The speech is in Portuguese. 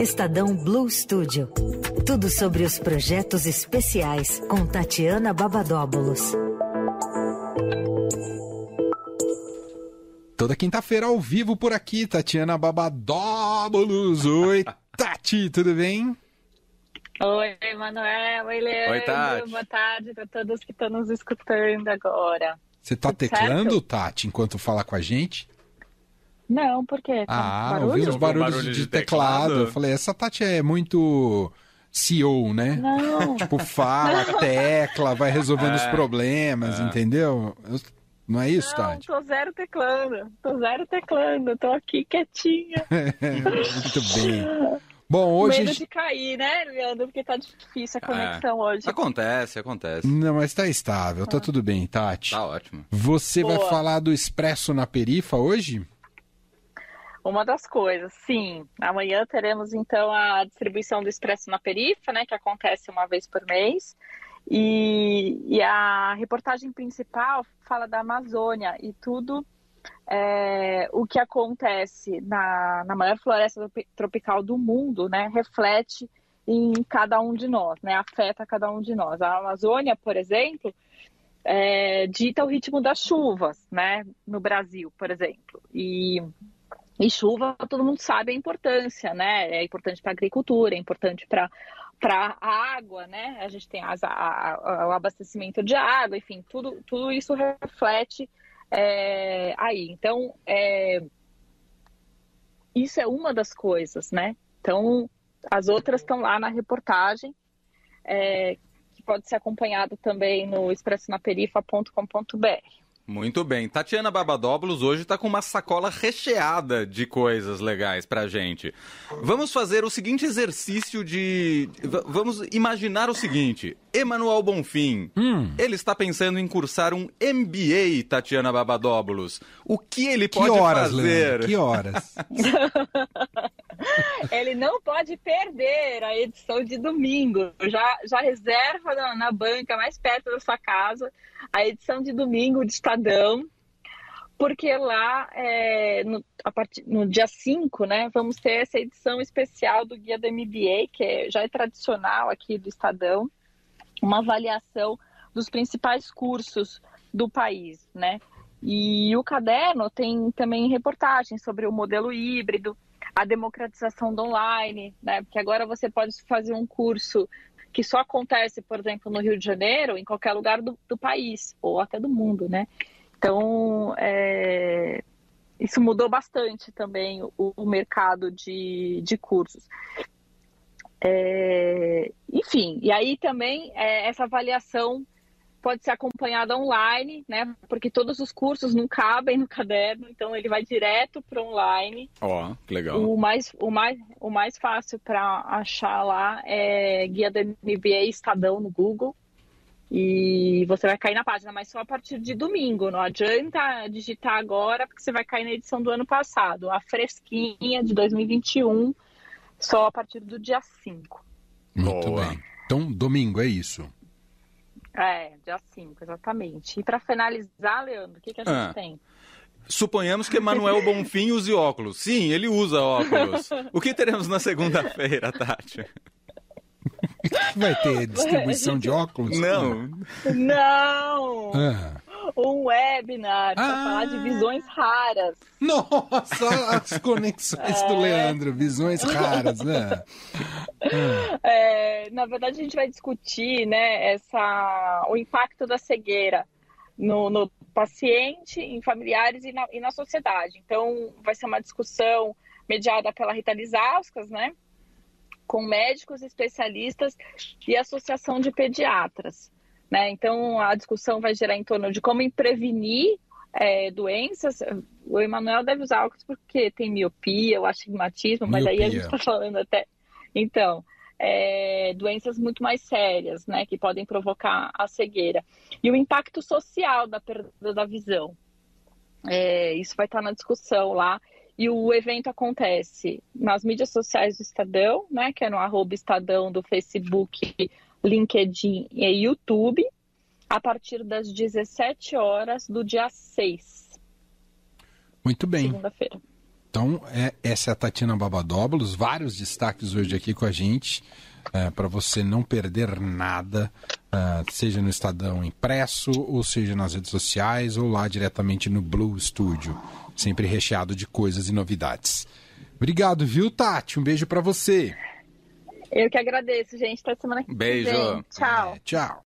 Estadão Blue Studio. Tudo sobre os projetos especiais com Tatiana Babadóbulos. Toda quinta-feira ao vivo por aqui, Tatiana Babadóbulos. Oi, Tati, tudo bem? Oi, Manuel. Oi, Leandro. Oi, Tati. Boa tarde para todos que estão nos escutando agora. Você tá Tudo teclando, certo? Tati, enquanto fala com a gente? Não, por quê? Tem Ah, barulho? ouvi uns barulhos Barulho de, de teclado. teclado? Eu falei, essa Tati é muito CEO, né? Não. Tipo, fala, tecla, vai resolvendo os É, problemas, é. entendeu? Eu- Não é isso, Não, Tati? tô zero teclando. Tô zero teclando. Tô aqui quietinha. Muito bem. Bom, hoje. Medo de cair, né, Leandro? Porque tá difícil a conexão hoje. Acontece, acontece. Não, mas tá estável, tá tudo bem, Tati. Tá ótimo. Você vai Boa. falar do Expresso na Perifa hoje? Uma das coisas, sim. Amanhã teremos então a distribuição do Expresso na Perifa, né, que acontece uma vez por mês. E, e a reportagem principal fala da Amazônia e tudo é, o que acontece na, na maior floresta tropi- tropical do mundo, né, reflete em cada um de nós, né, afeta cada um de nós. A Amazônia, por exemplo, é, dita o ritmo das chuvas, né, no Brasil, por exemplo. E e chuva, todo mundo sabe a importância, né? É importante para a agricultura, é importante para para a água, né? A gente tem as, a- a- o abastecimento de água, enfim, tudo, tudo isso reflete é, aí. Então, é, isso é uma das coisas, né? Então, as outras estão lá na reportagem, é, que pode ser acompanhado também no expressionaperifa.com.br. Muito bem. Tatiana Babadóbulos hoje tá com uma sacola recheada de coisas legais pra gente. Vamos fazer o seguinte exercício de. v- Vamos imaginar o seguinte: Emanuel Bonfim. Hum. Ele está pensando em cursar um MBA, Tatiana Babadóbulos. O que ele Que pode horas, fazer? Leandro? Que horas? Ele não pode perder a edição de domingo. Já, já reserva na, na banca mais perto da sua casa a edição de domingo de Estadão, porque lá é, no, a partir, no dia 5, né, vamos ter essa edição especial do Guia do MBA, que é- já é tradicional aqui do Estadão, uma avaliação dos principais cursos do país, né? E o caderno tem também reportagens sobre o modelo híbrido, a democratização do online, né? Porque agora você pode fazer um curso que só acontece, por exemplo, no Rio de Janeiro, em qualquer lugar do, do país, ou até do mundo, né? Então, é, isso mudou bastante também o, o mercado de, de cursos. É, enfim, e aí também é, essa avaliação pode ser acompanhada online, né? Porque todos os cursos não cabem no caderno, então ele vai direto para online. Ó, que legal. O mais, o mais, o mais fácil para achar lá é Guia do MBA Estadão no Google. E você vai cair na página, mas só a partir de domingo. Não adianta digitar agora, porque você vai cair na edição do ano passado. A fresquinha de 2021, só a partir do dia 5. Muito Boa. bem. Então, domingo, é isso. É, dia 5, exatamente. E para finalizar, Leandro, o que, que a gente Ah. tem? Suponhamos que Emanuel Bonfim use óculos. Sim, ele usa óculos. O que teremos na segunda-feira, Tati? Vai ter distribuição de óculos? Não. Não! Ah. Um webinar para Ah. falar de visões raras. Nossa, as conexões do Leandro, visões raras, né? É, na verdade, a gente vai discutir né, essa, o impacto da cegueira no, no paciente, em familiares e na, e na sociedade. Então, vai ser uma discussão mediada pela Rita Lizauskas, né? Com médicos especialistas e associação de pediatras. Né? Então, a discussão vai girar em torno de como prevenir é, doenças. O Emanuel deve usar óculos porque tem miopia, o astigmatismo, mas aí a Miopia. gente está falando até. Então, é, doenças muito mais sérias, né, que podem provocar a cegueira. E o impacto social da perda da visão. É, isso vai estar na discussão lá. E o evento acontece nas mídias sociais do Estadão, né, que é no arroba Estadão do Facebook, LinkedIn e YouTube, a partir das 17 horas do dia 6, Muito bem. segunda-feira. Então, é, essa é a Tatiana Babadóbulos, vários destaques hoje aqui com a gente, é, para você não perder nada, é, seja no Estadão impresso, ou seja nas redes sociais, ou lá diretamente no Blue Studio, sempre recheado de coisas e novidades. Obrigado, viu, Tati? Um beijo para você. Eu que agradeço, gente. Até semana que Beijo. vem. Tchau. É, tchau.